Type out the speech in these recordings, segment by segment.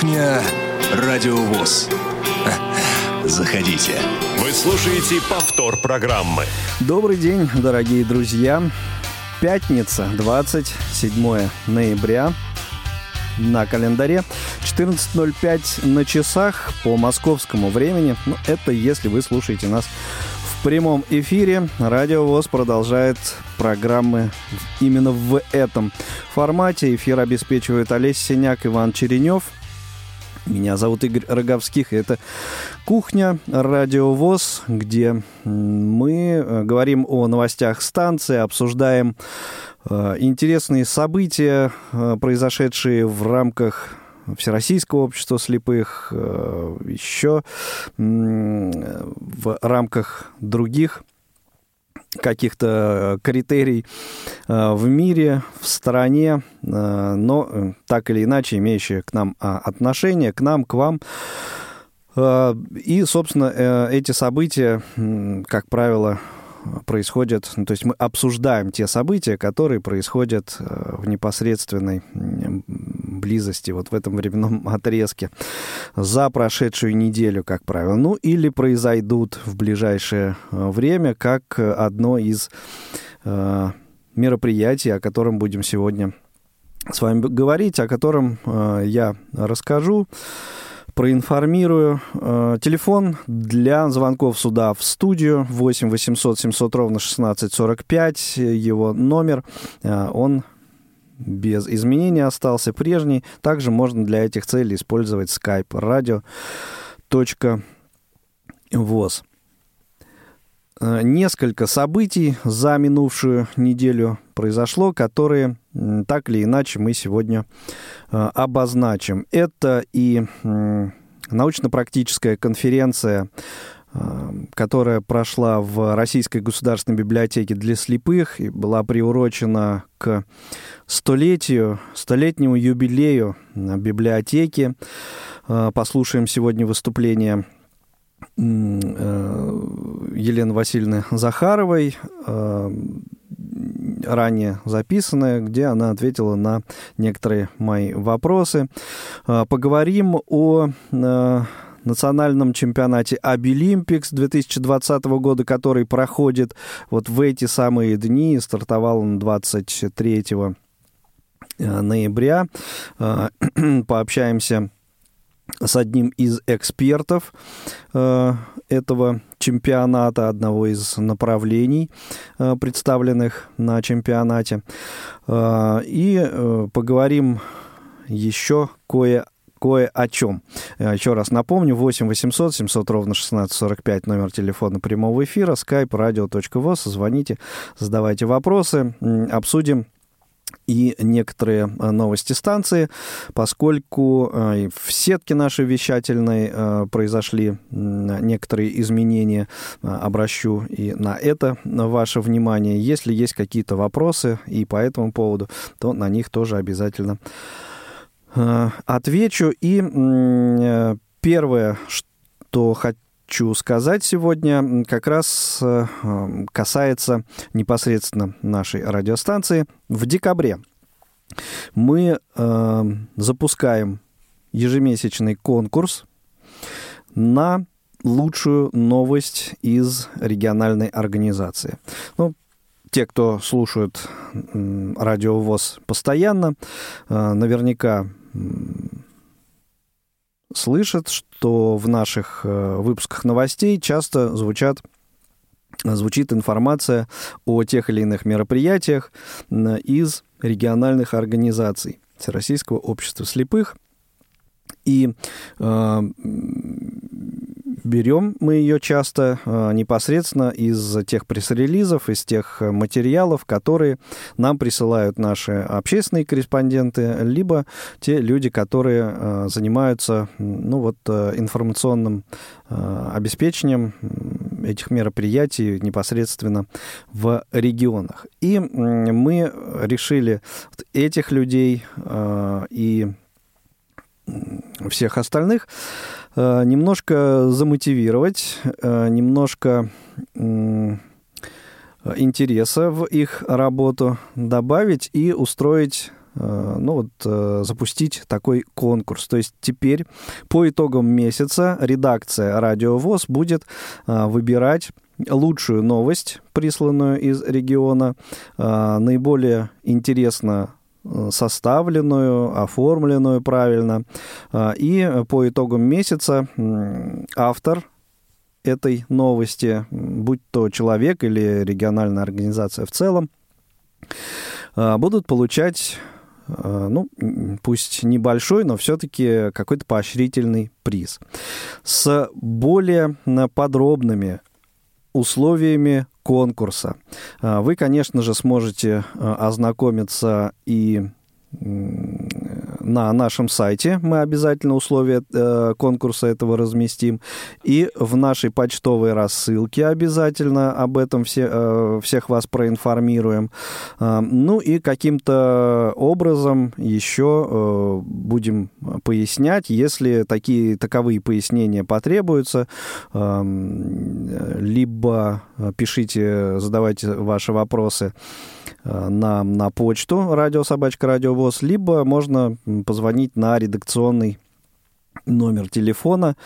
Кухня Радиовоз. Заходите. Вы слушаете повтор программы. Добрый день, дорогие друзья. Пятница, 27 ноября. На календаре 14.05 на часах по московскому времени. Ну, это если вы слушаете нас в прямом эфире. Радио ВОЗ продолжает программы именно в этом формате. Эфир обеспечивает Олесь Синяк, Иван Черенев – меня зовут Игорь Роговских, и это «Кухня. Радио ВОЗ», где мы э, говорим о новостях станции, обсуждаем э, интересные события, э, произошедшие в рамках Всероссийского общества слепых, еще в рамках других каких-то критерий э, в мире, в стране, э, но э, так или иначе имеющие к нам а, отношение, к нам, к вам. И, собственно, эти события, как правило, происходят, ну, то есть мы обсуждаем те события, которые происходят в непосредственной близости, вот в этом временном отрезке, за прошедшую неделю, как правило. Ну, или произойдут в ближайшее э, время, как одно из э, мероприятий, о котором будем сегодня с вами говорить, о котором э, я расскажу проинформирую. Э, телефон для звонков сюда в студию 8 800 700 ровно 16 45. Его номер, он без изменений остался прежний. Также можно для этих целей использовать Skype radio.voz. Э, несколько событий за минувшую неделю произошло, которые так или иначе мы сегодня э, обозначим. Это и научно-практическая конференция которая прошла в Российской государственной библиотеке для слепых и была приурочена к столетию, столетнему юбилею библиотеки. А, послушаем сегодня выступление э, Елены Васильевны Захаровой, а, ранее записанное, где она ответила на некоторые мои вопросы. Поговорим о национальном чемпионате Обилимпикс 2020 года, который проходит вот в эти самые дни. Стартовал он 23 э, ноября. Э, пообщаемся с одним из экспертов э, этого чемпионата, одного из направлений, представленных на чемпионате. И поговорим еще кое кое о чем. Э, еще раз напомню, 8 800 700 ровно 1645 номер телефона прямого эфира, skype radio.voz, звоните, задавайте вопросы, обсудим и некоторые э, новости станции, поскольку э, в сетке нашей вещательной произошли некоторые изменения, обращу и на это ваше внимание. Если есть какие-то вопросы и по этому поводу, то на них тоже обязательно отвечу. И э, первое, что хочу сказать сегодня, как раз э, касается непосредственно нашей радиостанции. В декабре мы запускаем ежемесячный конкурс на лучшую новость из региональной организации. Ну, те, кто слушают радио ВОЗ постоянно, наверняка слышат, что в наших э, выпусках новостей часто звучат звучит информация о тех или иных мероприятиях из региональных организаций Всероссийского общества слепых. И э, берем мы ее часто э, непосредственно из тех пресс-релизов, из тех э, материалов, которые нам присылают наши общественные корреспонденты, либо те люди, которые э, занимаются ну, вот, информационным обеспечением этих мероприятий непосредственно в регионах. И мы решили этих людей и всех остальных Э, немножко замотивировать, э, немножко интереса в их работу добавить и устроить ну, вот, запустить такой конкурс. То есть теперь по итогам месяца редакция «Радио ВОЗ» будет выбирать лучшую новость, присланную из региона, наиболее интересно составленную, оформленную правильно. И по итогам месяца автор этой новости, будь то человек или региональная организация в целом, а, будут получать а, ну, пусть небольшой, но все-таки какой-то поощрительный приз. С более подробными условиями конкурса вы, конечно же, сможете ознакомиться и на нашем сайте. Мы обязательно условия э, конкурса этого разместим. И в нашей почтовой рассылке обязательно об этом все, э, всех вас проинформируем. Э, ну и каким-то образом еще э, будем пояснять, если такие таковые пояснения потребуются, э, либо пишите, задавайте ваши вопросы Э, на, на почту радиособачка радиовоз, либо можно позвонить на редакционный номер телефона,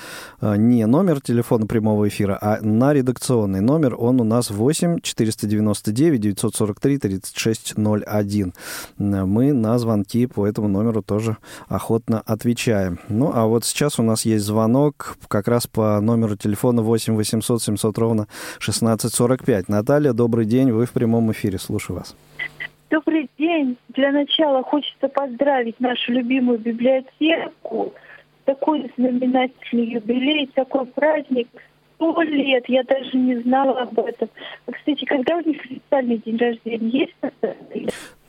э, не номер телефона прямого эфира, а на редакционный номер. Он у нас 8 499 943 3601. Мы на звонки по этому номеру тоже охотно отвечаем. Ну, а вот сейчас у нас есть звонок как раз по номеру телефона 8 800 700 ровно 1645. Наталья, добрый день, вы в прямом эфире, слушаю вас. Добрый день. Для начала хочется поздравить нашу любимую библиотеку такой знаменательный юбилей, такой праздник. Сто лет, я даже не знала об этом. Кстати, когда у них официальный день рождения? Есть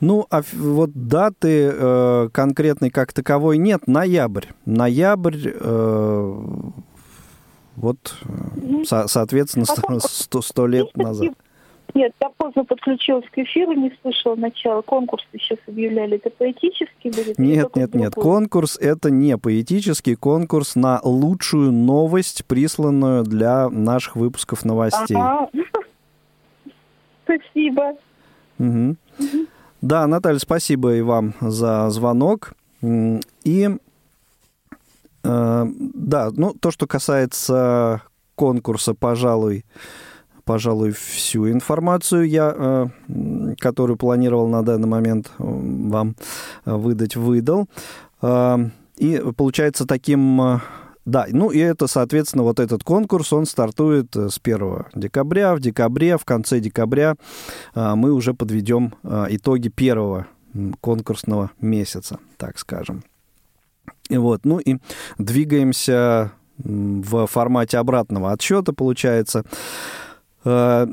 ну, а вот даты э, конкретной как таковой нет. Ноябрь. Ноябрь, э, вот, э, со, соответственно, сто лет назад. Нет, я поздно подключилась к эфиру, не слышала начала. Конкурс сейчас объявляли. Это поэтический будет? Нет, нет, нет. Конкурс это не поэтический конкурс на лучшую новость, присланную для наших выпусков новостей. Ага. Спасибо. Угу. Угу. Да, Наталья, спасибо и вам за звонок. И э, да, ну то, что касается конкурса, пожалуй, пожалуй, всю информацию я, э, которую планировал на данный момент э, вам выдать, выдал. Э, и получается таким... Да, ну и это, соответственно, вот этот конкурс, он стартует с 1 декабря. В декабре, в конце декабря мы уже подведем итоги первого конкурсного месяца, так скажем. И вот, ну и двигаемся в формате обратного отсчета, получается. Э,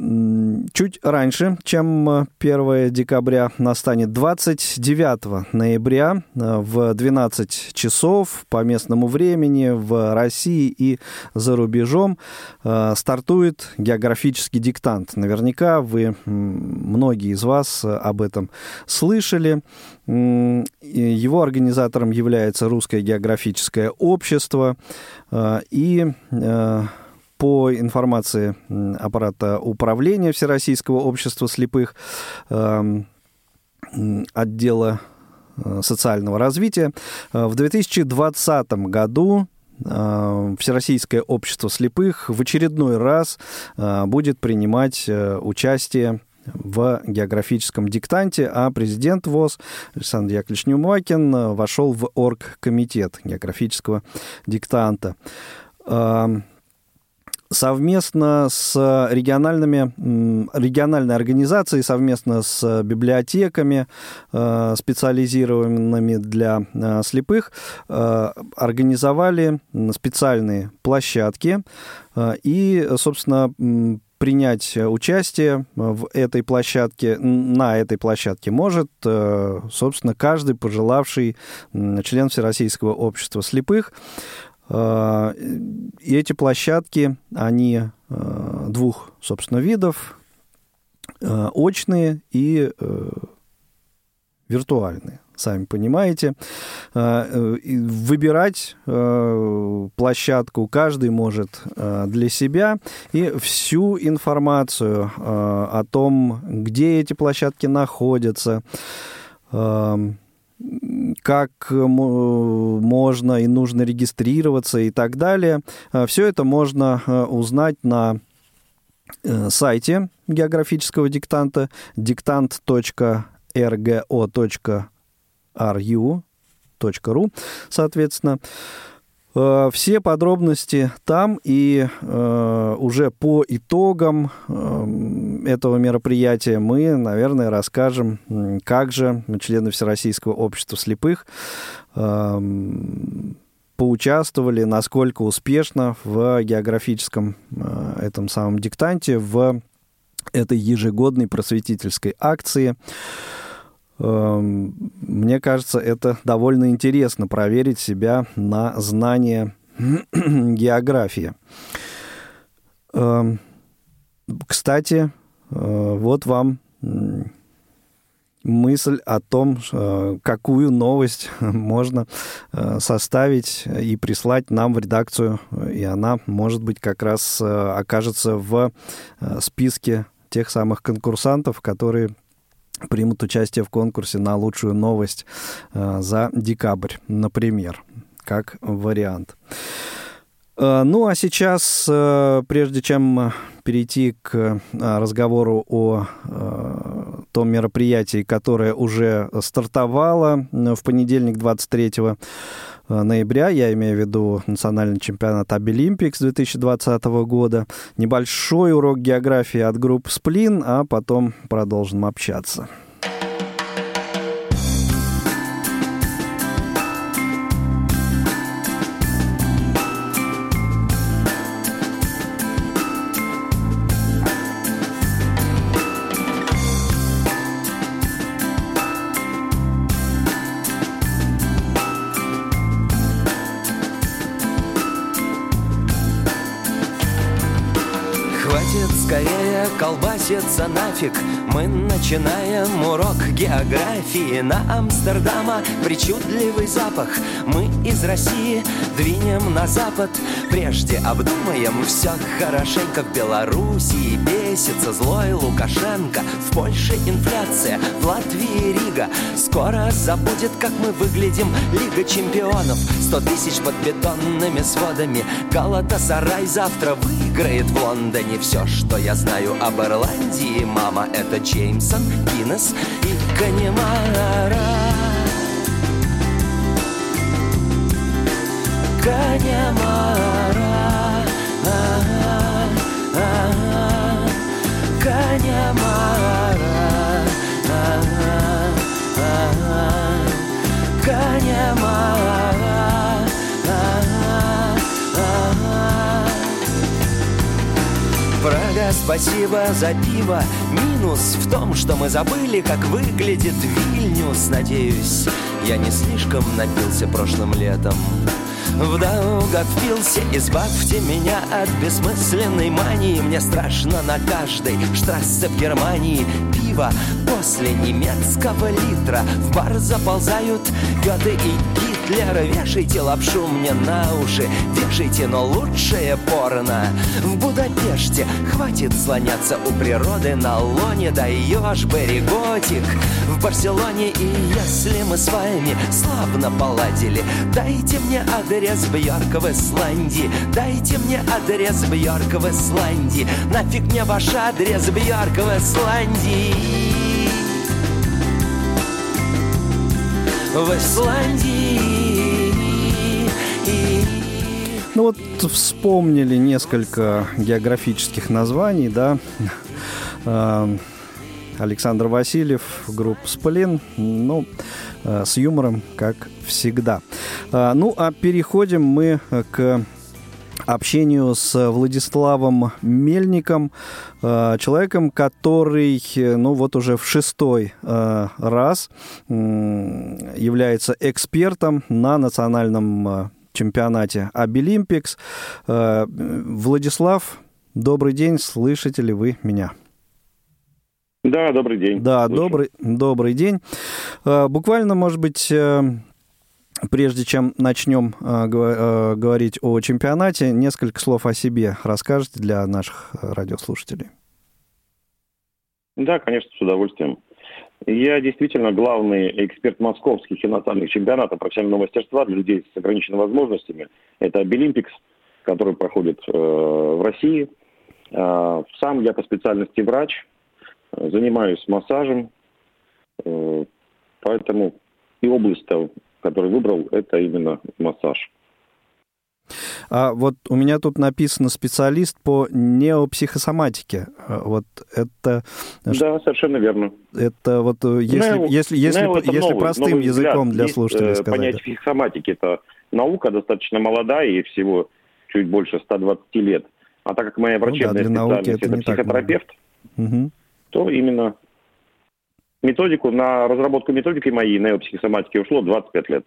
чуть раньше, чем 1 декабря, настанет 29 ноября э, в 12 часов по местному времени в России и за рубежом э, стартует географический диктант. Наверняка вы, многие из вас об этом слышали. Его организатором является Русское географическое общество. И по информации аппарата управления Всероссийского общества слепых, эм, отдела э, социального развития, э, в 2020 году э, Всероссийское общество слепых в очередной раз будет принимать участие в географическом диктанте, а президент ВОЗ Александр Яковлевич Нюмакин вошел в оргкомитет географического диктанта. Совместно с региональными, региональной организацией, совместно с библиотеками, э, специализированными для э, слепых, э, организовали специальные площадки и, собственно, принять участие в этой площадке, на этой площадке может, собственно, каждый пожелавший член Всероссийского общества слепых. Э, и эти площадки, они э, двух, собственно, видов, э, очные и виртуальные сами понимаете. Выбирать площадку каждый может для себя. И всю информацию о том, где эти площадки находятся, как можно и нужно регистрироваться и так далее. Все это можно узнать на сайте географического диктанта diктант.rgo.ru, соответственно. Э, все подробности там и э, уже по итогам э, этого мероприятия мы, наверное, расскажем, как же члены Всероссийского общества слепых э, поучаствовали, насколько успешно в географическом э, этом самом диктанте, в этой ежегодной просветительской акции. Эм, мне кажется, это довольно интересно проверить себя на знание географии. Эм, кстати, э, вот вам мысль о том, э, какую новость можно э, составить и прислать нам в редакцию, и она, может быть, как раз окажется в списке тех самых конкурсантов, которые примут участие в конкурсе на лучшую новость э, за декабрь, например, как вариант. Э, ну а сейчас, э, прежде чем перейти к разговору о том мероприятии, которое уже стартовало в понедельник 23 Э, ноября, я имею в виду национальный чемпионат Обилимпикс 2020 года. Небольшой урок географии от группы «Сплин», а потом продолжим общаться. Нафиг Мы начинаем урок географии На Амстердама. Причудливый запах Мы из России двинем на запад. Прежде обдумаем все хорошенько В Белоруссии бесится злой Лукашенко В Польше инфляция, в Латвии Рига. Скоро забудет, как мы выглядим Лига чемпионов. Сто тысяч под бетонными сводами. Галата-Сарай завтра выиграет в Лондоне. Все, что я знаю об Ирландии Мама, это Джеймсон, Гиннес и Канемара Канемара спасибо за пиво. Минус в том, что мы забыли, как выглядит Вильнюс Надеюсь, я не слишком напился прошлым летом. Вдруг впился, избавьте меня от бессмысленной мании. Мне страшно на каждой штрассе в Германии. Пиво после немецкого литра. В бар заползают Гёте и Гитлера Вешайте лапшу мне на уши. Вешайте, но лучшее порно. В Будапеште хватит слоняться у природы. На лоне даешь береготик В Барселоне и если мы с вами славно поладили Дайте мне адрес Бьорка в Исландии. Дайте мне адрес Бьорка в Исландии. Нафиг мне ваш адрес Бьорка в Исландии. В Исландии. Ну вот вспомнили несколько географических названий, да. А, Александр Васильев, группа «Сплин», ну, а, с юмором, как всегда. А, ну, а переходим мы к общению с Владиславом Мельником, человеком, который, ну вот уже в шестой раз является экспертом на национальном чемпионате Обилимпикс. Владислав, добрый день, слышите ли вы меня? Да, добрый день. Да, добрый, добрый день. Буквально, может быть, Прежде чем начнем э, э, говорить о чемпионате, несколько слов о себе расскажете для наших э, радиослушателей. Да, конечно, с удовольствием. Я действительно главный эксперт московских и чемпионатов профессионального мастерства для людей с ограниченными возможностями. Это Обилимпикс, который проходит э, в России. Э, сам я по специальности врач, занимаюсь массажем, э, поэтому и область, которую выбрал, это именно массаж. А вот у меня тут написано специалист по неопсихосоматике. А вот это... Да, совершенно верно. Это вот э, если, Нео, если, если, Нео если новый, простым новый языком для слушателей Есть, сказать. Понятие психосоматики – это наука достаточно молодая и всего чуть больше 120 лет. А так как моя врачебная ну, да, специальность – это, это психотерапевт, угу. то именно методику, на разработку методики моей неопсихосоматики ушло 25 лет.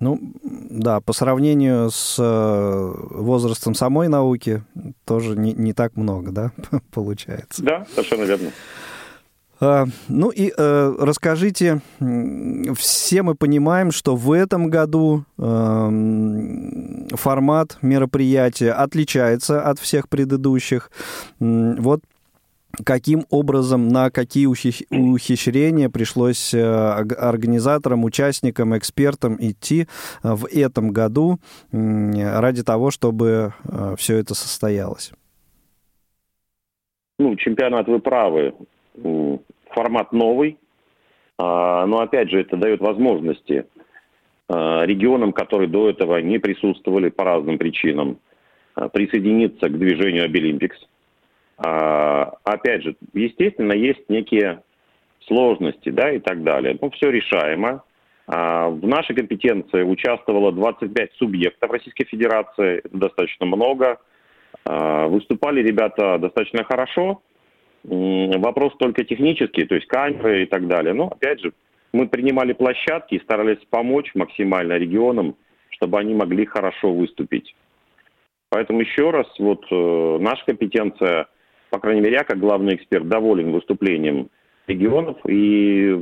Ну, да, по сравнению с э, возрастом самой науки тоже не, не так много, да, получается. Да, совершенно верно. А, ну и э, расскажите, все мы понимаем, что в этом году э, формат мероприятия отличается от всех предыдущих. Вот каким образом, на какие ухищрения пришлось э, организаторам, участникам, экспертам идти э, в этом году ради того, чтобы э, все это состоялось? Ну, чемпионат вы правы. Формат новый, а, но опять же это дает возможности регионам, которые до этого не присутствовали по разным причинам, присоединиться к движению Обилимпикс – опять же, естественно, есть некие сложности, да, и так далее. Ну, все решаемо. А, в нашей компетенции участвовало 25 субъектов Российской Федерации, это достаточно много. А, выступали ребята достаточно хорошо. Вопрос только технический, то есть камеры и так далее. Но, опять же, мы принимали площадки и старались помочь максимально регионам, чтобы они могли хорошо выступить. Поэтому еще раз, вот э, наша компетенция – по крайней мере, я как главный эксперт доволен выступлением регионов. И,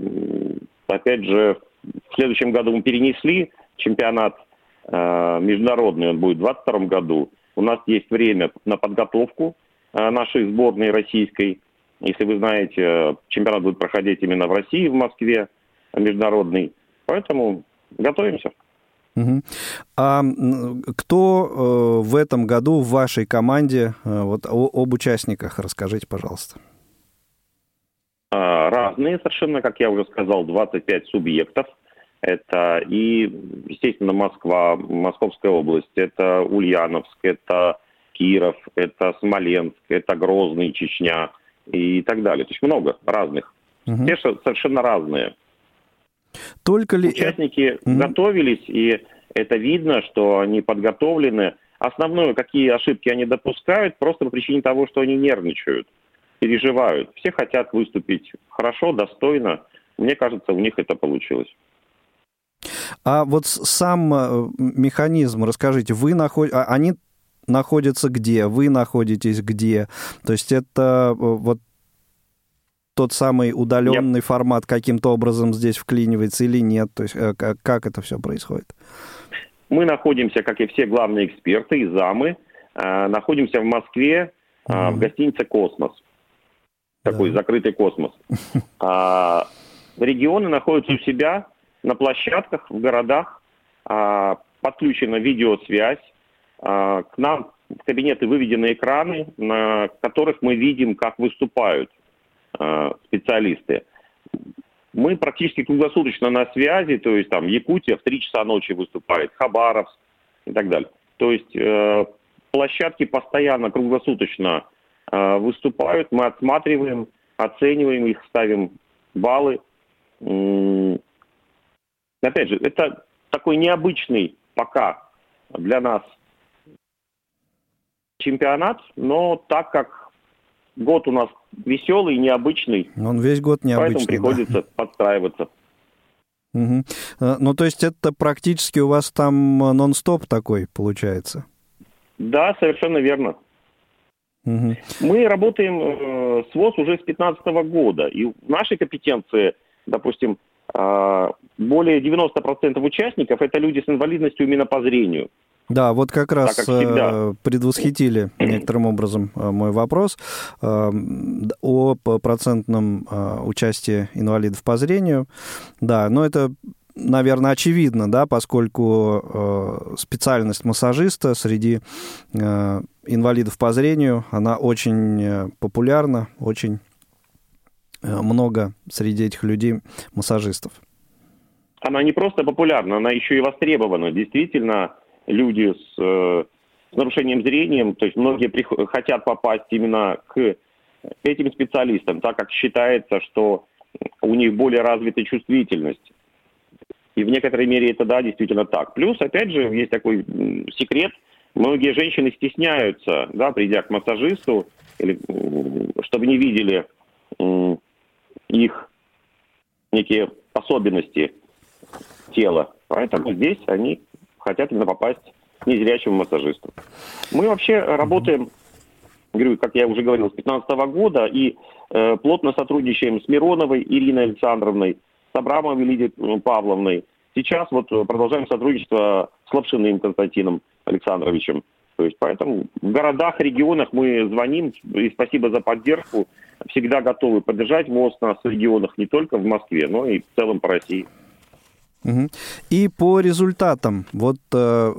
опять же, в следующем году мы перенесли чемпионат э, международный, он будет в 2022 году. У нас есть время на подготовку э, нашей сборной российской. Если вы знаете, чемпионат будет проходить именно в России, в Москве, международный. Поэтому готовимся. Угу. А кто э, в этом году в вашей команде, э, вот об участниках расскажите, пожалуйста. А, разные совершенно, как я уже сказал, 25 субъектов. Это и, естественно, Москва, Московская область, это Ульяновск, это Киров, это Смоленск, это Грозный, Чечня и так далее. То есть много разных. Угу. Все совершенно разные. Только ли... Участники mm готовились, и это видно, что они подготовлены. Основное, какие ошибки они допускают, просто по причине того, что они нервничают, переживают. Все хотят выступить хорошо, достойно. Мне кажется, у них это получилось. А вот сам э, механизм, расскажите, вы наход... А, они находятся где, вы находитесь где. То есть это э, вот тот самый удаленный yep. формат каким-то образом здесь вклинивается или нет? То есть э, как, как это все происходит? Мы находимся, как и все главные эксперты и замы, э, находимся в Москве mm-hmm. в гостинице «Космос». Такой да. закрытый космос. А, регионы находятся у себя на площадках, в городах. А, подключена видеосвязь. А, к нам в кабинеты выведены экраны, на которых мы видим, как выступают Э, специалисты. Мы практически круглосуточно на связи, то есть там Якутия в 3 часа ночи выступает, Хабаровск и так далее. То есть э, площадки постоянно, круглосуточно э, выступают, мы отсматриваем, оцениваем их, ставим баллы. Опять же, это такой необычный пока для нас чемпионат, но так как год у нас веселый, необычный. Он весь год необычный. Поэтому приходится да. подстраиваться. Угу. Ну, то есть это практически у вас там нон-стоп такой получается? Да, совершенно верно. Угу. Мы работаем э, с ВОЗ уже с 2015 года, и в нашей компетенции, допустим, э, более 90% участников – это люди с инвалидностью именно по зрению. Да, вот как раз как э, предвосхитили некоторым образом э, мой вопрос э, о процентном участии инвалидов по зрению. Да, но это наверное, очевидно, да, поскольку специальность массажиста среди инвалидов по зрению, она очень популярна, очень много среди этих людей массажистов. Она не просто популярна, она еще и востребована. Действительно, люди с, э, с нарушением зрения, то есть многие хотят попасть именно к этим специалистам, так как считается, что у них более развита чувствительность. И в некоторой мере это, да, действительно так. Плюс, опять же, есть такой секрет, многие женщины стесняются, да, придя к массажисту, или, чтобы не видели их некие особенности тела. Поэтому здесь они хотят именно попасть к незрячему массажисту. Мы вообще работаем, говорю, как я уже говорил, с 2015 года и э, плотно сотрудничаем с Мироновой Ириной Александровной, с Абрамовой Лидией Павловной. Сейчас вот продолжаем сотрудничество с Лапшиным Константином Александровичем. То есть поэтому в городах, регионах мы звоним, и спасибо за поддержку. Всегда готовы поддержать ВОЗ нас в регионах не только в Москве, но и в целом по России. И по результатам, вот э,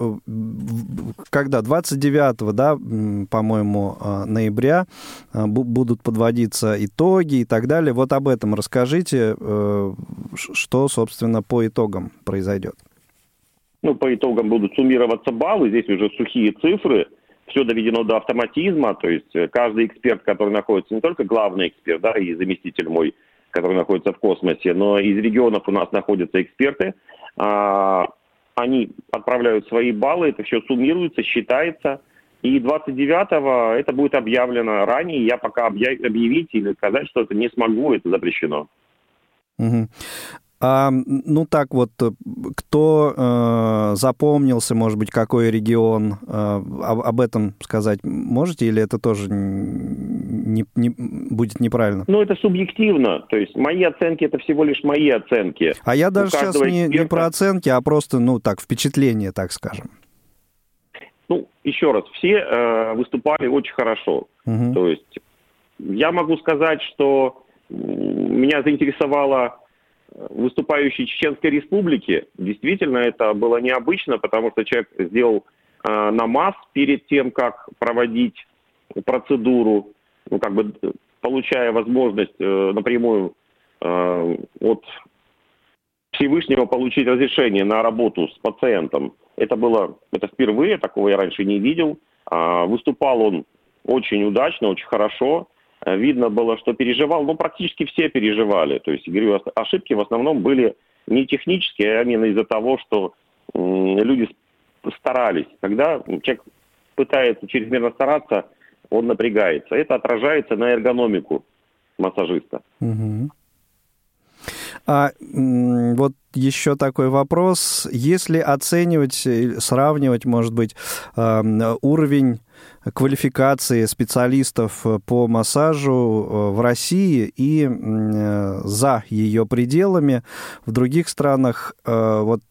когда 29, да, по-моему, э, ноября э, будут подводиться итоги и так далее, вот об этом расскажите, что, собственно, по итогам произойдет. Ну, по итогам будут суммироваться баллы, здесь уже сухие цифры, все доведено до автоматизма, то есть каждый эксперт, который находится, не только главный эксперт, да, и заместитель мой, которые находятся в космосе, но из регионов у нас находятся эксперты. А, они отправляют свои баллы, это все суммируется, считается. И 29-го это будет объявлено ранее. Я пока объявить или сказать что это не смогу, это запрещено. Угу. А, ну так вот, кто э, запомнился, может быть, какой регион, э, об, об этом сказать можете, или это тоже не, не, будет неправильно? Ну, это субъективно, то есть мои оценки это всего лишь мои оценки. А я даже сейчас не, эксперта... не про оценки, а просто, ну так, впечатление, так скажем. Ну, еще раз, все э, выступали очень хорошо. Угу. То есть я могу сказать, что меня заинтересовало выступающей Чеченской Республики. Действительно, это было необычно, потому что человек сделал э, намаз перед тем, как проводить процедуру, ну, как бы получая возможность э, напрямую э, от Всевышнего получить разрешение на работу с пациентом. Это было, это впервые, такого я раньше не видел. А, выступал он очень удачно, очень хорошо. Э, видно было, что переживал, ну, практически все переживали. То есть, говорю, ошибки в основном были не технические, а именно из-за того, что люди старались. Когда человек пытается чрезмерно стараться, он напрягается. Это отражается на эргономику массажиста. Угу. А вот еще такой вопрос. Если оценивать, сравнивать, может быть, уровень квалификации специалистов по массажу э, в России и э, за ее пределами в других странах, э, вот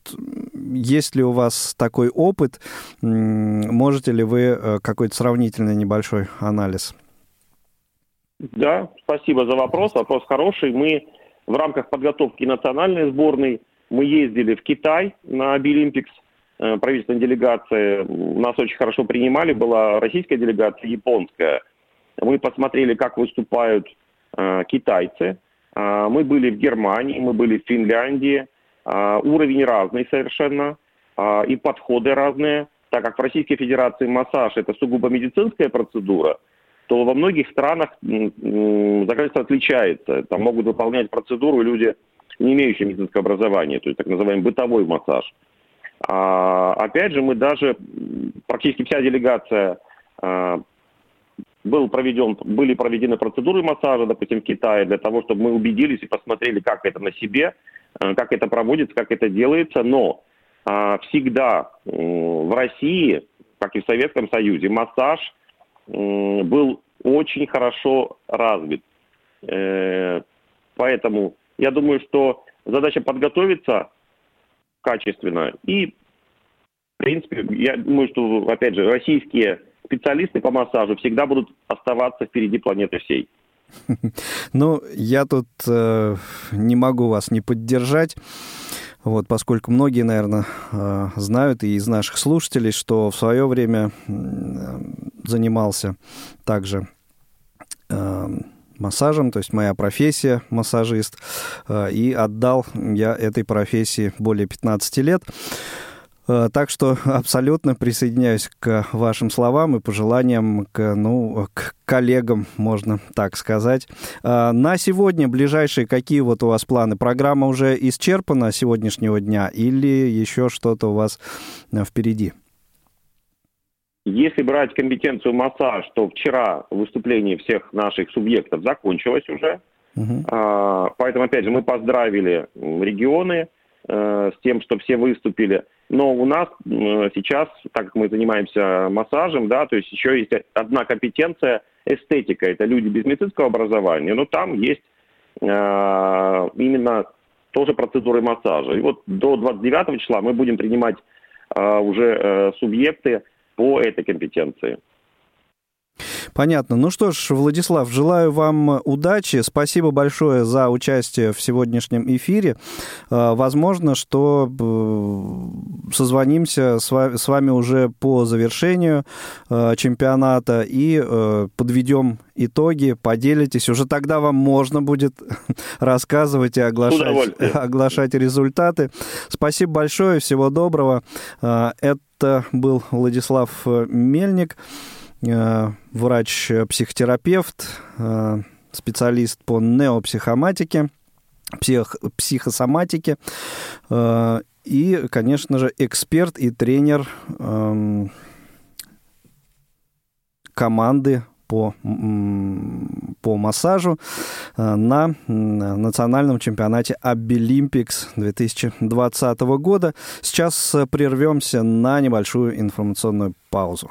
есть ли у вас такой опыт, можете ли вы какой-то сравнительный небольшой анализ? Да, спасибо за вопрос. Вопрос хороший. Мы в рамках подготовки национальной сборной мы ездили в Китай на Абилимпикс, э, правительственная делегация. Нас очень хорошо принимали, была российская делегация, японская. Мы посмотрели, как выступают э, китайцы. Э, мы были в Германии, мы были в Финляндии. Уровень разный совершенно, и подходы разные. Так как в Российской Федерации массаж – это сугубо медицинская процедура, то во многих странах законодательство отличается. Там могут выполнять процедуру люди, не имеющие медицинского образования, то есть так называемый бытовой массаж. А, опять же, мы даже, практически вся делегация, а, был проведен, были проведены процедуры массажа, допустим, в Китае, для того, чтобы мы убедились и посмотрели, как это на себе, а, как это проводится, как это делается. Но а, всегда в России, как и в Советском Союзе, массаж – был очень хорошо развит. Э, поэтому я думаю, что задача подготовиться качественно и в принципе, я думаю, что, опять же, российские специалисты по массажу всегда будут оставаться впереди планеты всей. Ну, я тут э, не могу вас не поддержать. Вот, поскольку многие, наверное, э, знают и из наших слушателей, что в свое время занимался также э, массажем, то есть моя профессия массажист, э, и отдал я этой профессии более 15 лет. Э, так что абсолютно присоединяюсь к вашим словам и пожеланиям к, ну, к коллегам, можно так сказать. Э, на сегодня ближайшие какие вот у вас планы? Программа уже исчерпана сегодняшнего дня или еще что-то у вас э, впереди? Если брать компетенцию массаж, то вчера выступление всех наших субъектов закончилось уже. Угу. Поэтому, опять же, мы поздравили регионы с тем, что все выступили. Но у нас сейчас, так как мы занимаемся массажем, да, то есть еще есть одна компетенция эстетика. Это люди без медицинского образования, но там есть э, именно тоже процедуры массажа. И вот до 29 числа мы будем принимать э, уже э, субъекты по этой компетенции. Понятно. Ну что ж, Владислав, желаю вам удачи. Спасибо большое за участие в сегодняшнем эфире. А, возможно, что созвонимся с вами уже по завершению э, чемпионата и э, подведем итоги, поделитесь. Уже тогда вам можно будет рассказывать и оглашать, оглашать результаты. Спасибо большое, всего доброго. А, это был Владислав Мельник. Э, врач-психотерапевт, э, специалист по неопсихоматике, псих, психосоматике э, и, конечно же, эксперт и тренер эм, команды по, по массажу на национальном чемпионате Обилимпикс 2020 года. Сейчас прервемся на небольшую информационную паузу.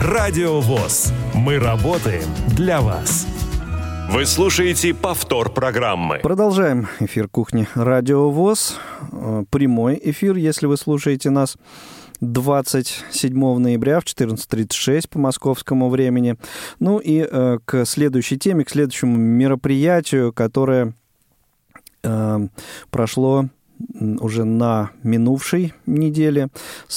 Радио ВОЗ. Мы работаем для вас. Вы слушаете повтор программы. Продолжаем эфир кухни Радио ВОЗ. Э, прямой эфир, если вы слушаете нас 27 ноября в 14.36 по московскому времени. Ну и э, к следующей теме, к следующему мероприятию, которое э, прошло уже на минувшей неделе.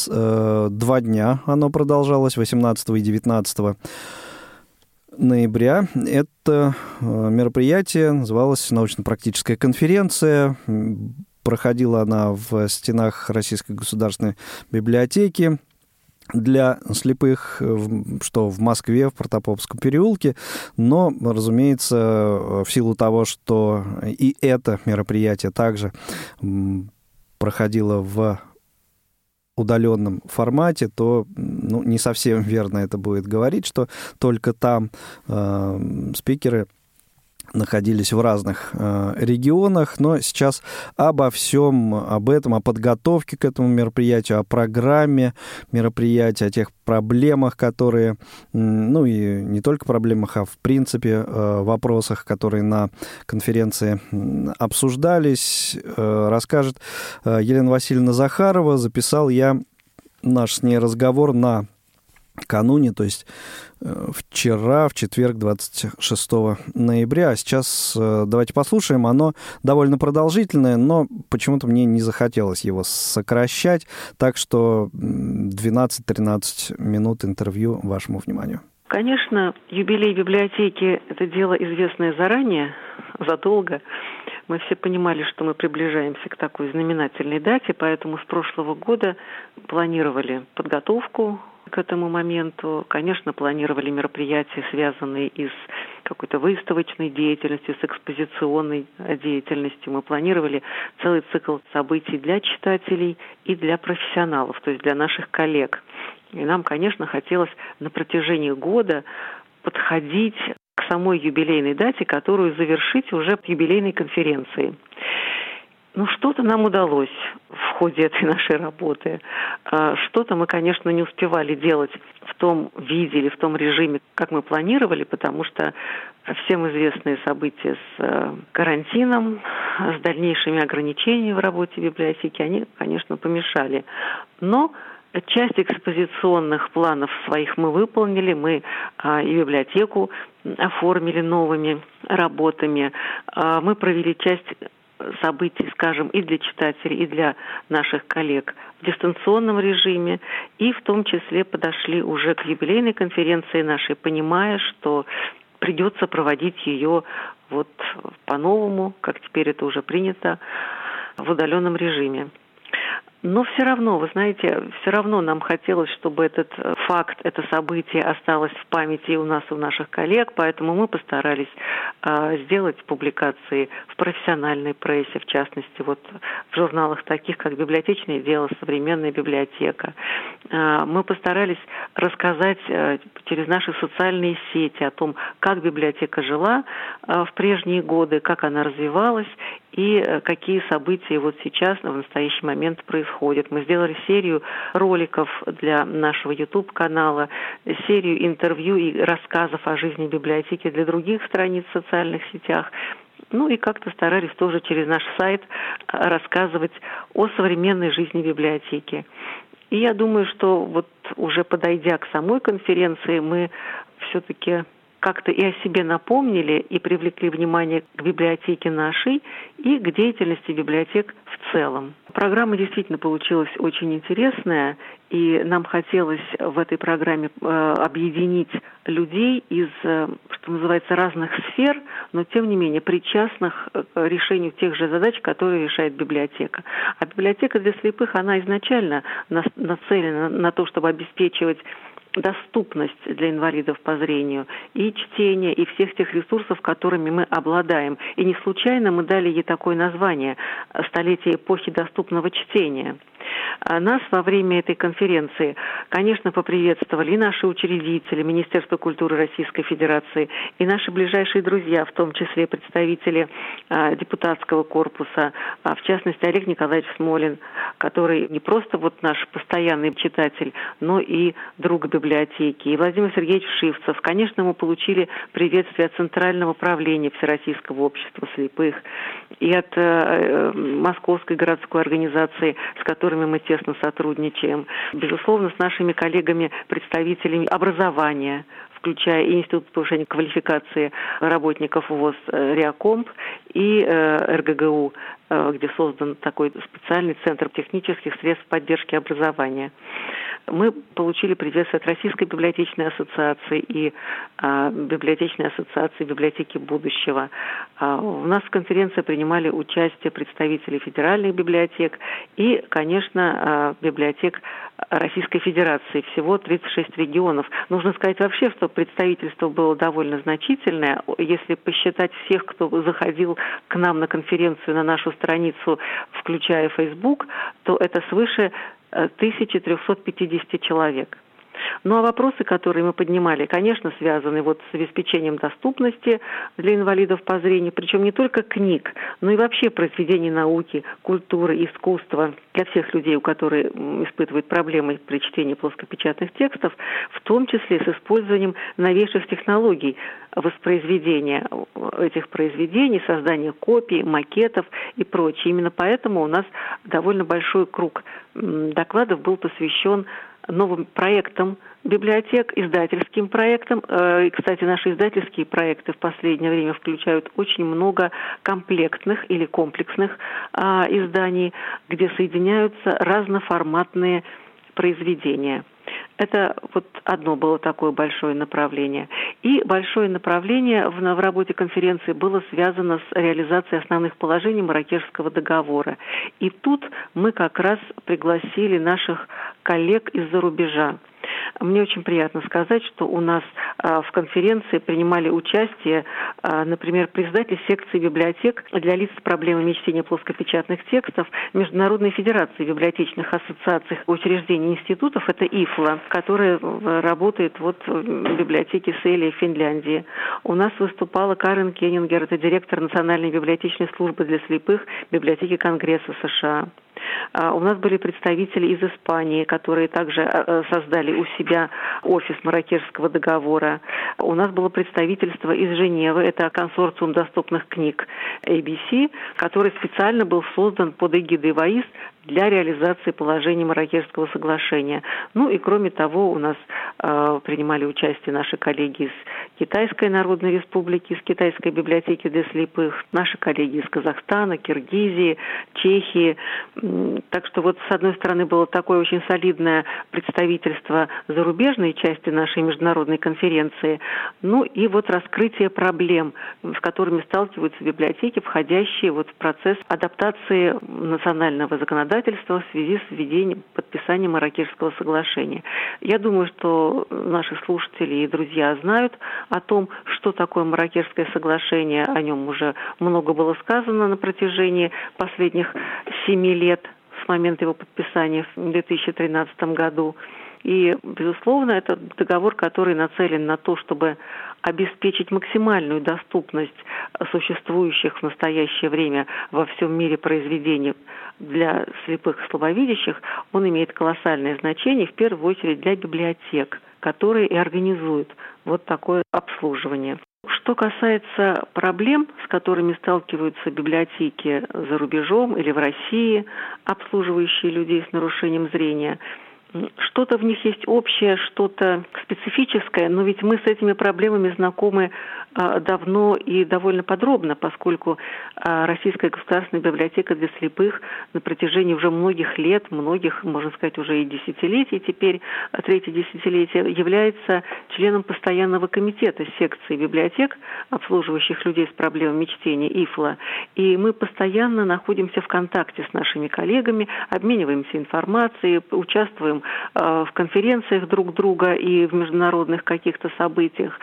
Э, два дня оно продолжалось, 18 и 19 ноября. Это э, мероприятие называлось «Научно-практическая конференция». Проходила она в стенах Российской государственной библиотеки для слепых, э, что в Москве, в Протопопском переулке, но, разумеется, в силу того, что и это мероприятие также проходило в удаленном формате, то ну, не совсем верно это будет говорить, что только там э, спикеры находились в разных э, регионах, но сейчас обо всем об этом, о подготовке к этому мероприятию, о программе мероприятия, о тех проблемах, которые, ну и не только проблемах, а в принципе э, вопросах, которые на конференции обсуждались, э, расскажет э, Елена Васильевна Захарова. Записал я наш с ней разговор на кануне, то есть э, вчера, в четверг, 26 ноября. А сейчас э, давайте послушаем. Оно довольно продолжительное, но почему-то мне не захотелось его сокращать. Так что 12-13 минут интервью вашему вниманию. Конечно, юбилей библиотеки – это дело известное заранее, задолго. Мы все понимали, что мы приближаемся к такой знаменательной дате, поэтому с прошлого года планировали подготовку к этому моменту. Конечно, планировали мероприятия, связанные и с какой-то выставочной деятельностью, с экспозиционной деятельностью. Мы планировали целый цикл событий для читателей и для профессионалов, то есть для наших коллег. И нам, конечно, хотелось на протяжении года подходить к самой юбилейной дате, которую завершить уже юбилейной конференции. Ну, что-то нам удалось в ходе этой нашей работы. А, что-то мы, конечно, не успевали делать в том виде или в том режиме, как мы планировали, потому что всем известные события с э, карантином, с дальнейшими ограничениями в работе библиотеки, они, конечно, помешали. Но Часть экспозиционных планов своих мы выполнили, мы а, и библиотеку оформили новыми работами, а, мы провели часть событий, скажем, и для читателей, и для наших коллег в дистанционном режиме, и в том числе подошли уже к юбилейной конференции нашей, понимая, что придется проводить ее вот по-новому, как теперь это уже принято, в удаленном режиме. Но все равно, вы знаете, все равно нам хотелось, чтобы этот факт, это событие осталось в памяти у нас, у наших коллег, поэтому мы постарались э, сделать публикации в профессиональной прессе, в частности, вот в журналах таких, как «Библиотечное дело», «Современная библиотека». Э, мы постарались рассказать э, через наши социальные сети о том, как библиотека жила э, в прежние годы, как она развивалась и э, какие события вот сейчас, в настоящий момент происходят. Мы сделали серию роликов для нашего YouTube-канала, серию интервью и рассказов о жизни библиотеки для других страниц в социальных сетях. Ну и как-то старались тоже через наш сайт э, рассказывать о современной жизни библиотеки. И я думаю, что вот уже подойдя к самой конференции, мы все-таки как-то и о себе напомнили и привлекли внимание к библиотеке нашей и к деятельности библиотек в целом. Программа действительно получилась очень интересная, и нам хотелось в этой программе э, объединить людей из, э, что называется, разных сфер, но тем не менее причастных к решению тех же задач, которые решает библиотека. А библиотека для слепых, она изначально нацелена на то, чтобы обеспечивать доступность для инвалидов по зрению и чтение, и всех тех ресурсов, которыми мы обладаем. И не случайно мы дали ей такое название «Столетие эпохи доступного чтения». А нас во время этой конференции, конечно, поприветствовали и наши учредители, Министерство культуры Российской Федерации, и наши ближайшие друзья, в том числе представители а, депутатского корпуса, а, в частности, Олег Николаевич Смолин, который не просто вот наш постоянный читатель, но и друг библиотеки, и Владимир Сергеевич Шивцев. Конечно, мы получили приветствие от Центрального правления Всероссийского общества слепых и от э, э Московской городской организации, с которыми мы тесно сотрудничаем. Безусловно, с нашими коллегами-представителями образования, включая и Институт повышения квалификации работников ВОЗ э, «Реакомп» и э, РГГУ, где создан такой специальный центр технических средств поддержки образования мы получили приветствие от Российской библиотечной ассоциации и а, библиотечной ассоциации библиотеки будущего. А, у нас в конференции принимали участие представители федеральных библиотек и, конечно, а, библиотек Российской Федерации. Всего 36 регионов. Нужно сказать вообще, что представительство было довольно значительное. Если посчитать всех, кто заходил к нам на конференцию, на нашу страницу, включая Facebook, то это свыше 1350 человек. Ну а вопросы, которые мы поднимали, конечно, связаны вот с обеспечением доступности для инвалидов по зрению, причем не только книг, но и вообще произведений науки, культуры, искусства для всех людей, у которых испытывают проблемы при чтении плоскопечатных текстов, в том числе с использованием новейших технологий воспроизведения этих произведений, создания копий, макетов и прочее. Именно поэтому у нас довольно большой круг докладов был посвящен новым проектам библиотек, издательским проектам. Э, и, кстати, наши издательские проекты в последнее время включают очень много комплектных или комплексных а, изданий, где соединяются разноформатные произведения. Это вот одно было такое большое направление. И большое направление в, в работе конференции было связано с реализацией основных положений Маракешского договора. И тут мы как раз пригласили наших коллег из-за рубежа. Мне очень приятно сказать, что у нас а, в конференции принимали участие, а, например, председатель секции библиотек для лиц с проблемами чтения плоскопечатных текстов Международной Федерации библиотечных ассоциаций учреждений институтов, это ИФЛА, которая работает вот в библиотеке Сели в Финляндии. У нас выступала Карен Кеннингер, это директор Национальной библиотечной службы для слепых библиотеки Конгресса США. А, у нас были представители из Испании, которые также а, а, создали у себя офис Маракешского договора. У нас было представительство из Женевы, это консорциум доступных книг ABC, который специально был создан под эгидой ВАИС для реализации положений Маракешского соглашения. Ну и кроме того, у нас э, принимали участие наши коллеги из Китайской Народной Республики, из Китайской библиотеки для слепых, наши коллеги из Казахстана, Киргизии, Чехии. Так что вот с одной стороны было такое очень солидное представительство зарубежной части нашей международной конференции, ну и вот раскрытие проблем, с которыми сталкиваются библиотеки, входящие вот в процесс адаптации национального законодательства законодательства в связи с введением, подписанием Маракешского соглашения. Я думаю, что наши слушатели и друзья знают о том, что такое Маракешское соглашение. О нем уже много было сказано на протяжении последних семи лет с момента его подписания в 2013 году. И, безусловно, это договор, который нацелен на то, чтобы обеспечить максимальную доступность существующих в настоящее время во всем мире произведений для слепых и слабовидящих, он имеет колоссальное значение, в первую очередь для библиотек, которые и организуют вот такое обслуживание. Что касается проблем, с которыми сталкиваются библиотеки за рубежом или в России, обслуживающие людей с нарушением зрения, что-то в них есть общее, что-то специфическое, но ведь мы с этими проблемами знакомы а, давно и довольно подробно, поскольку а, Российская государственная библиотека для слепых на протяжении уже многих лет, многих, можно сказать, уже и десятилетий, теперь а, третье десятилетие, является членом постоянного комитета секции библиотек, обслуживающих людей с проблемами чтения, ИФЛА. И мы постоянно находимся в контакте с нашими коллегами, обмениваемся информацией, участвуем в конференциях друг друга и в международных каких-то событиях.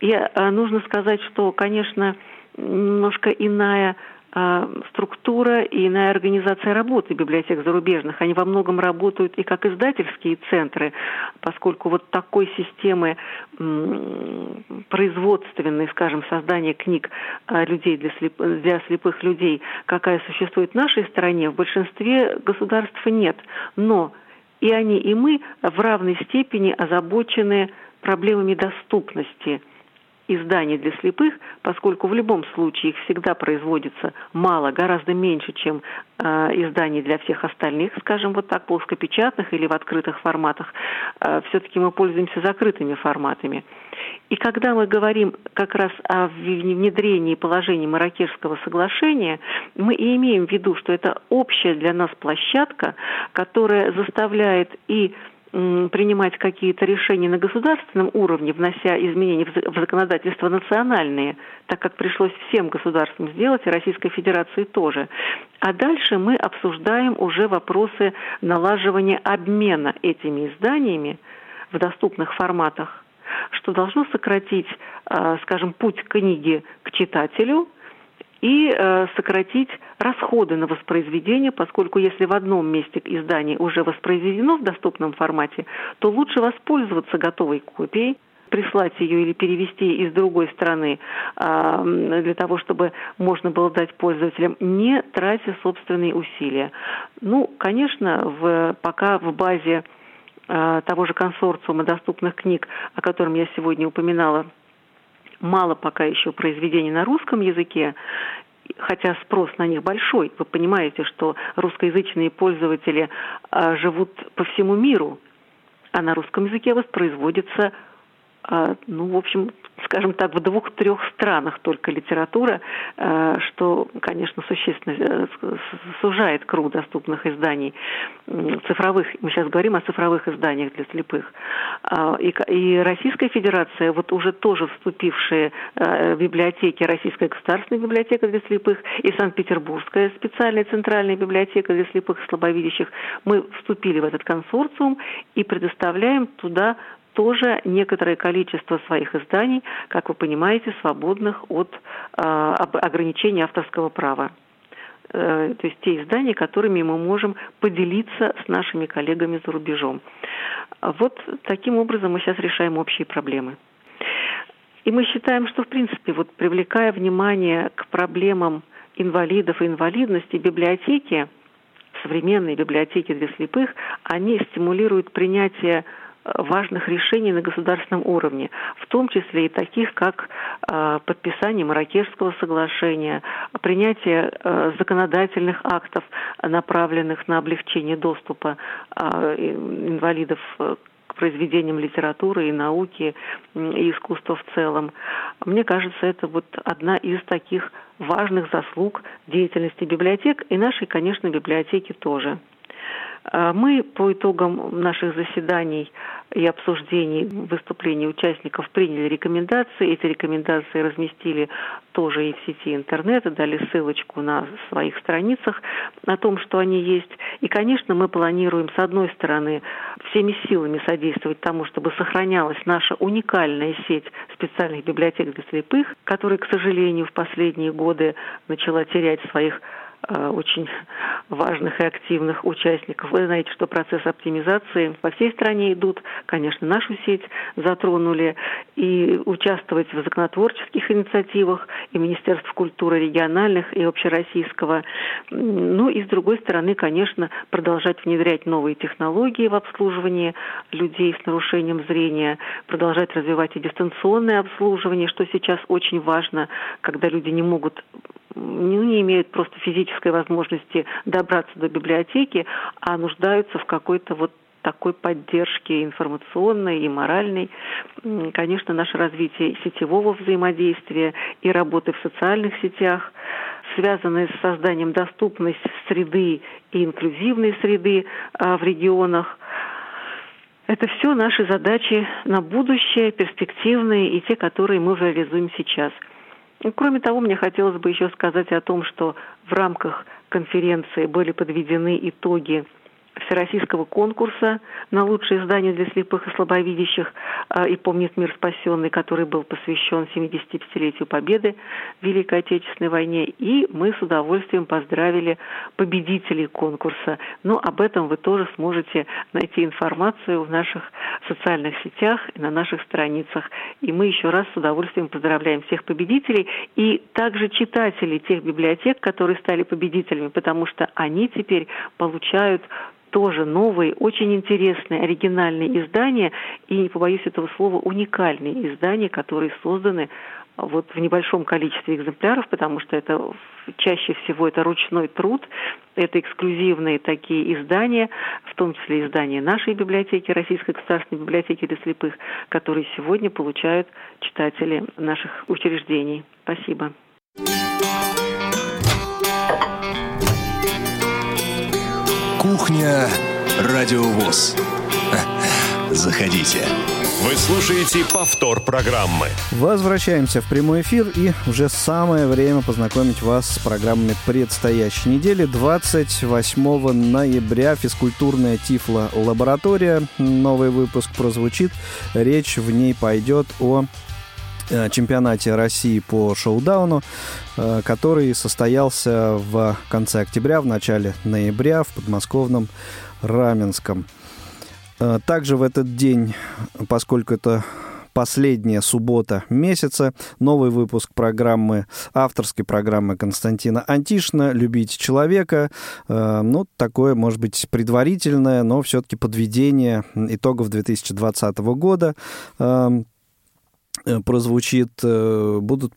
И э, нужно сказать, что, конечно, немножко иная э, структура и иная организация работы библиотек зарубежных. Они во многом работают и как издательские центры, поскольку вот такой системы производственной, скажем, создания книг э, людей для, слеп... для слепых людей, какая существует в нашей стране, в большинстве государств нет. Но и они, и мы в равной степени озабочены проблемами доступности – изданий для слепых, поскольку в любом случае их всегда производится мало, гораздо меньше, чем э, изданий для всех остальных, скажем вот так, плоскопечатных или в открытых форматах, э, все-таки мы пользуемся закрытыми форматами. И когда мы говорим как раз о внедрении положений Маракешского соглашения, мы и имеем в виду, что это общая для нас площадка, которая заставляет и принимать какие-то решения на государственном уровне, внося изменения в законодательство национальные, так как пришлось всем государствам сделать, и Российской Федерации тоже. А дальше мы обсуждаем уже вопросы налаживания обмена этими изданиями в доступных форматах что должно сократить, а, скажем, путь книги к читателю, и э, сократить расходы на воспроизведение, поскольку если в одном месте издание уже воспроизведено в доступном формате, то лучше воспользоваться готовой копией, прислать ее или перевести из другой страны а, для того, чтобы можно было дать пользователям, не тратя собственные усилия. Ну, конечно, в, пока в базе того же консорциума доступных книг, о котором я сегодня упоминала, мало пока еще произведений на русском языке, хотя спрос на них большой. Вы понимаете, что русскоязычные пользователи а, живут по всему миру, а на русском языке воспроизводится ну, в общем, скажем так, в двух-трех странах только литература, э, что, конечно, существенно э, сужает круг доступных изданий цифровых. Мы сейчас говорим о цифровых изданиях для слепых. А, и Российская Федерация, вот уже тоже вступившие э, в библиотеки, Российская государственная библиотека для слепых и Санкт-Петербургская специальная центральная библиотека для слепых и слабовидящих, мы вступили в этот консорциум и предоставляем туда тоже некоторое количество своих изданий, как вы понимаете, свободных от э, ограничений авторского права э, то есть те издания, которыми мы можем поделиться с нашими коллегами за рубежом. Вот таким образом мы сейчас решаем общие проблемы. И мы считаем, что, в принципе, вот привлекая внимание к проблемам инвалидов и инвалидности, библиотеки, современные библиотеки для слепых, они стимулируют принятие важных решений на государственном уровне, в том числе и таких, как э, подписание Маракешского соглашения, принятие э, законодательных актов, направленных на облегчение доступа э, инвалидов к произведениям литературы и науки и искусства в целом. Мне кажется, это вот одна из таких важных заслуг деятельности библиотек и нашей, конечно, библиотеки тоже. Мы по итогам наших заседаний и обсуждений выступлений участников приняли рекомендации. Эти рекомендации разместили тоже и в сети интернета, дали ссылочку на своих страницах о том, что они есть. И, конечно, мы планируем, с одной стороны, всеми силами содействовать тому, чтобы сохранялась наша уникальная сеть специальных библиотек для слепых, которая, к сожалению, в последние годы начала терять своих очень важных и активных участников. Вы знаете, что процесс оптимизации по всей стране идут. Конечно, нашу сеть затронули. И участвовать в законотворческих инициативах и Министерств культуры региональных и общероссийского. Ну и с другой стороны, конечно, продолжать внедрять новые технологии в обслуживании людей с нарушением зрения, продолжать развивать и дистанционное обслуживание, что сейчас очень важно, когда люди не могут ну, не имеют просто физической возможности добраться до библиотеки, а нуждаются в какой-то вот такой поддержки информационной и моральной. Конечно, наше развитие сетевого взаимодействия и работы в социальных сетях, связанные с созданием доступной среды и инклюзивной среды а, в регионах, это все наши задачи на будущее, перспективные и те, которые мы реализуем сейчас – Кроме того, мне хотелось бы еще сказать о том, что в рамках конференции были подведены итоги всероссийского конкурса на лучшее издание для слепых и слабовидящих а, и «Помнит мир спасенный», который был посвящен 75-летию Победы в Великой Отечественной войне. И мы с удовольствием поздравили победителей конкурса. Но об этом вы тоже сможете найти информацию в наших социальных сетях и на наших страницах. И мы еще раз с удовольствием поздравляем всех победителей и также читателей тех библиотек, которые стали победителями, потому что они теперь получают тоже новые, очень интересные, оригинальные издания и, не побоюсь этого слова, уникальные издания, которые созданы вот в небольшом количестве экземпляров, потому что это чаще всего это ручной труд, это эксклюзивные такие издания, в том числе издания нашей библиотеки, Российской государственной библиотеки для слепых, которые сегодня получают читатели наших учреждений. Спасибо. Кухня Радиовоз. Заходите. Вы слушаете повтор программы. Возвращаемся в прямой эфир и уже самое время познакомить вас с программами предстоящей недели. 28 ноября физкультурная Тифла лаборатория. Новый выпуск прозвучит. Речь в ней пойдет о чемпионате России по шоу-дауну, э, который состоялся в конце октября, в начале ноября в подмосковном Раменском. Э, также в этот день, поскольку это последняя суббота месяца. Новый выпуск программы, авторской программы Константина Антишина «Любить человека». Ну, такое, может быть, предварительное, но все-таки подведение итогов 2020 года. Э, прозвучит, э, будут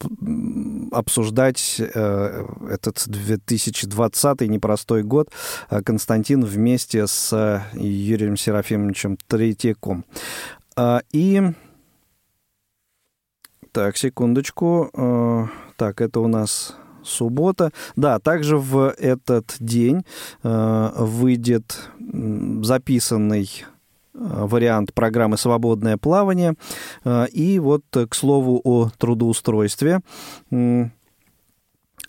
обсуждать э, этот 2020 непростой год Константин вместе с Юрием Серафимовичем Третьяком. И Так, секундочку. Так, это у нас суббота. Да, также в этот день выйдет записанный вариант программы «Свободное плавание». И вот, к слову, о трудоустройстве.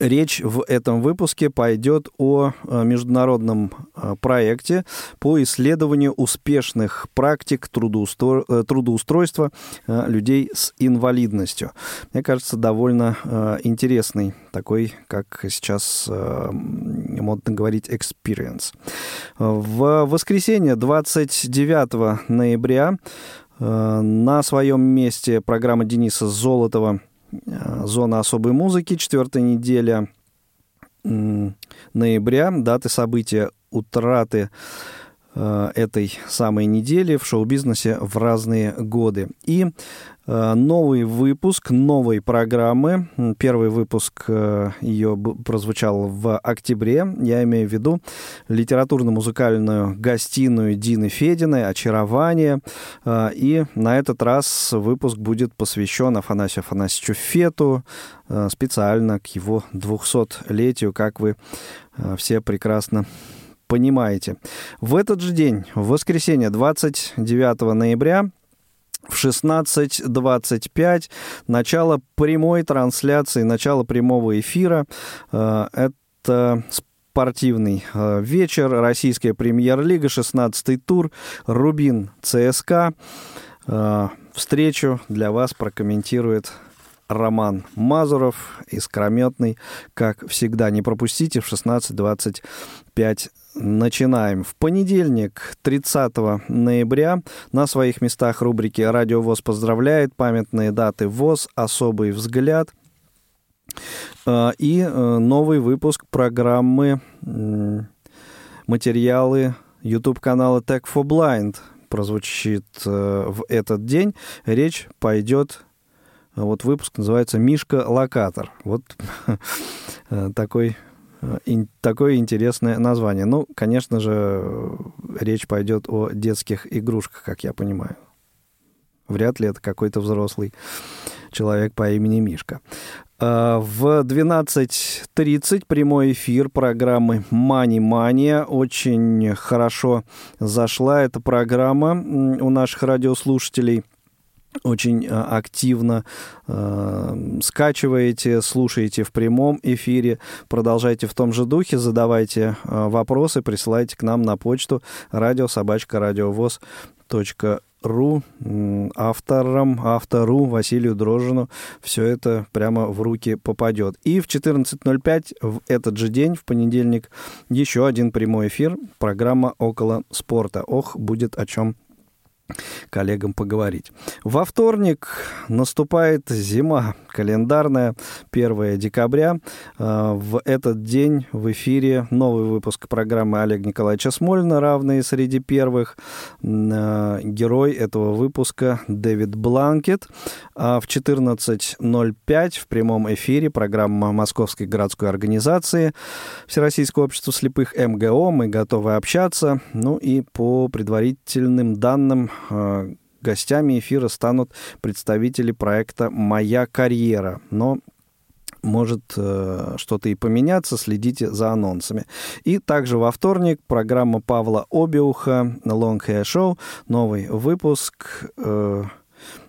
Речь в этом выпуске пойдет о э, международном э, проекте по исследованию успешных практик трудоустро... Э, трудоустройства людей с инвалидностью. Мне кажется, довольно интересный такой, как сейчас модно говорить, experience. В воскресенье 29 ноября на своем месте программа Дениса Золотова зона особой музыки, четвертая неделя ноября, даты события утраты. Э, этой самой недели в шоу-бизнесе в разные годы. И э, новый выпуск новой программы. Первый выпуск э, ее прозвучал в октябре. Я имею в виду литературно-музыкальную гостиную Дины Фединой «Очарование». И на этот раз выпуск будет посвящен Афанасию Афанасьевичу Фету, специально к его 200-летию, как вы все прекрасно понимаете. В этот же день, в воскресенье, 29 ноября, в 16.25 начало прямой трансляции, начало прямого эфира. Э, это спортивный э, вечер, российская премьер-лига, 16-й тур, Рубин ЦСКА. Э, встречу для вас прокомментирует Роман Мазуров, искрометный, как всегда. Не пропустите в 16.25 начинаем. В понедельник, 30 ноября, на своих местах рубрики «Радио ВОЗ поздравляет», памятные даты ВОЗ, особый взгляд а, и э, новый выпуск программы материалы YouTube-канала Tech for Blind прозвучит э, в этот день. Речь пойдет вот выпуск называется «Мишка Локатор». Вот э, такой такое интересное название. Ну, конечно же, речь пойдет о детских игрушках, как я понимаю. Вряд ли это какой-то взрослый человек по имени Мишка. А, в 12.30 прямой эфир программы «Мани Мания». Очень хорошо зашла эта программа у наших радиослушателей – очень а, активно э, скачиваете, слушаете в прямом эфире. Продолжайте в том же духе, задавайте э, вопросы, присылайте к нам на почту радиособачка.радиовоз.ру авторам, автору Василию Дрожжину все это прямо в руки попадет. И в 14.05 в этот же день, в понедельник, еще один прямой эфир, программа «Около спорта». Ох, будет о чем коллегам поговорить. Во вторник наступает зима календарная, 1 декабря. А, в этот день в эфире новый выпуск программы Олега Николаевича Смольна «Равные среди первых». А, герой этого выпуска Дэвид Бланкет. А в 14.05 в прямом эфире программа Московской городской организации Всероссийского общества слепых МГО. Мы готовы общаться. Ну и по предварительным данным гостями эфира станут представители проекта «Моя карьера». Но может э, что-то и поменяться, следите за анонсами. И также во вторник программа Павла Обиуха «Long Hair Show», новый выпуск, э,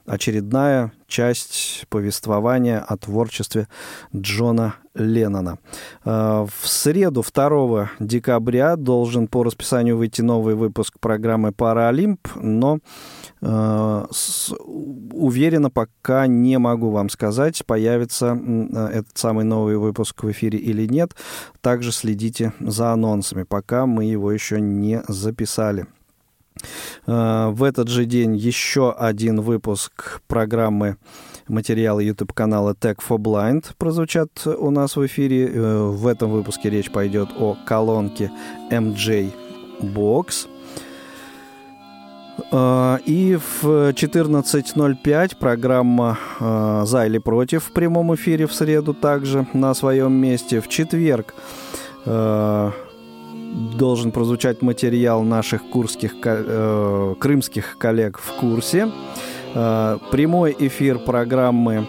очередная часть повествования о творчестве Джона Леннона. Э, в среду 2 декабря должен по расписанию выйти новый выпуск программы «Паралимп», но э, уверенно пока не могу вам сказать, появится э, этот самый новый выпуск в эфире или нет. Также следите за анонсами, пока мы его еще не записали. В этот же день еще один выпуск программы материалы YouTube-канала Tech for Blind прозвучат у нас в эфире. Э, в этом выпуске речь пойдет о колонке MJ Box. Э, и в 14.05 программа э, «За или против» в прямом эфире в среду также на своем месте. В четверг должен прозвучать материал наших курских, крымских коллег в курсе. Э, прямой эфир программы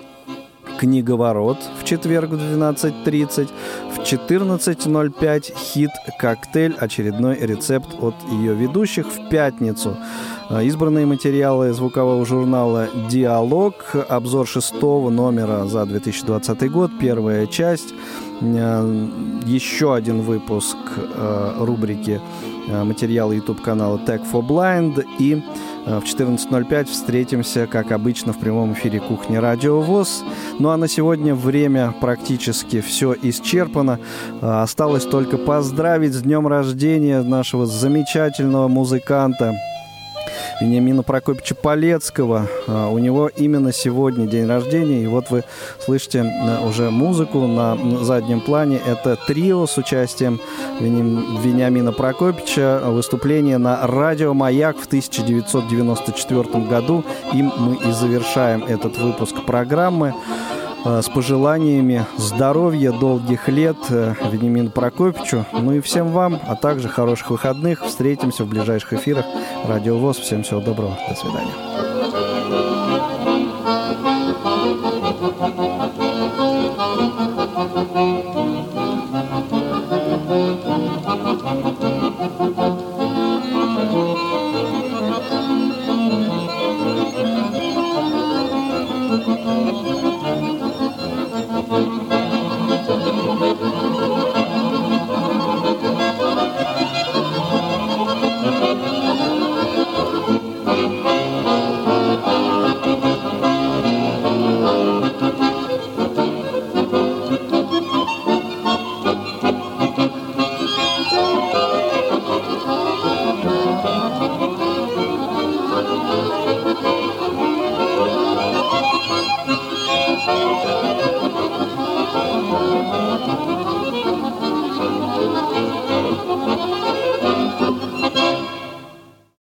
«Книговорот» в четверг в 12.30. В 14.05 хит «Коктейль», очередной рецепт от ее ведущих в пятницу. А, избранные материалы звукового журнала «Диалог», обзор шестого номера за 2020 год, первая часть, еще один выпуск а, рубрики материала YouTube-канала Tech for Blind и в 14.05 встретимся, как обычно, в прямом эфире «Кухни Радио ВОЗ». Ну а на сегодня время практически все исчерпано. Осталось только поздравить с днем рождения нашего замечательного музыканта, Вениамина Прокопьевича Полецкого. А, у него именно сегодня день рождения. И вот вы слышите э, уже музыку на заднем плане. Это трио с участием Вениамина Прокопьевича. Выступление на радио «Маяк» в 1994 году. Им мы и завершаем этот выпуск программы. Э, с пожеланиями здоровья, долгих лет э, Венимину Прокопичу, ну и всем вам, а также хороших выходных. Встретимся в ближайших эфирах. Радио ВОЗ. Всем всего доброго. До свидания.